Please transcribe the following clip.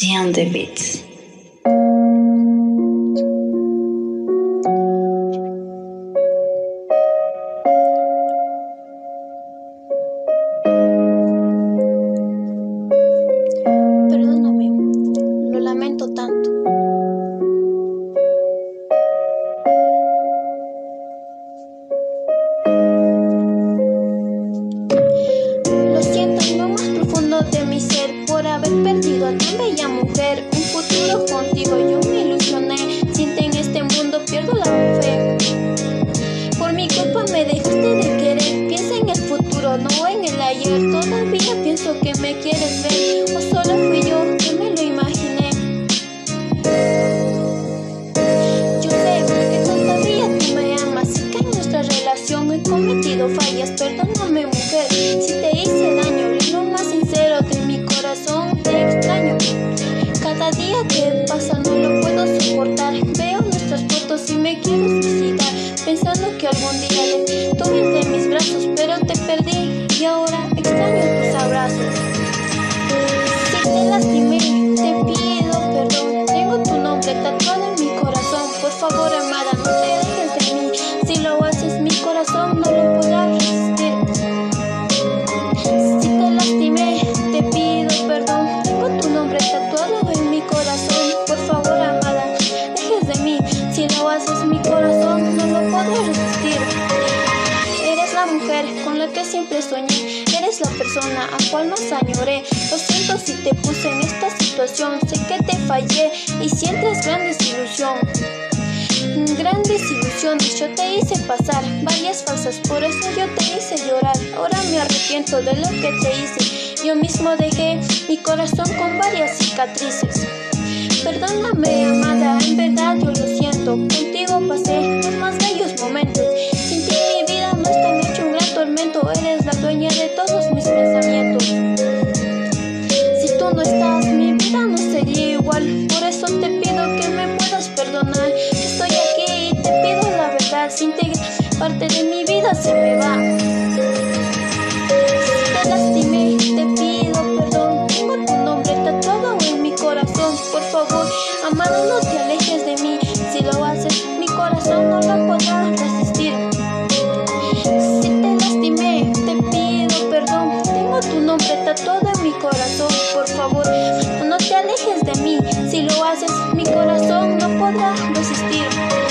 Dion the Beats. Mujer. Un futuro contigo yo me ilusioné. Siente en este mundo pierdo la fe. Por mi culpa me dejaste de querer. Piensa en el futuro, no en el ayer. Todavía pienso que me quieres ver. O solo fui yo que me lo imaginé. Yo sé que todavía tú me amas y que en nuestra relación he cometido fallas. Perdóname, Que pasa no lo puedo soportar. Veo nuestras fotos y me quiero suicidar. Pensando que algún día de tuve no lo podrá resistir. Eres la mujer con la que siempre soñé. Eres la persona a cual más añoré. Lo siento si te puse en esta situación. Sé que te fallé y sientes gran desilusión. Gran desilusiones yo te hice pasar varias falsas, por eso yo te hice llorar. Ahora me arrepiento de lo que te hice. Yo mismo dejé mi corazón con varias cicatrices. Perdóname, amada, en verdad yo lo De todos mis pensamientos. Si tú no estás, mi vida no sería igual. Por eso te pido que me puedas perdonar. Estoy aquí y te pido la verdad. Sin ti, parte de mi vida se me va. Si te lastimé, te pido perdón. Tengo tu nombre tatuado en mi corazón. Por favor, amado, no te alejes de mí. Si lo haces, mi corazón no lo podrá resistir. No te alejes de mí. Si lo haces, mi corazón no podrá resistir.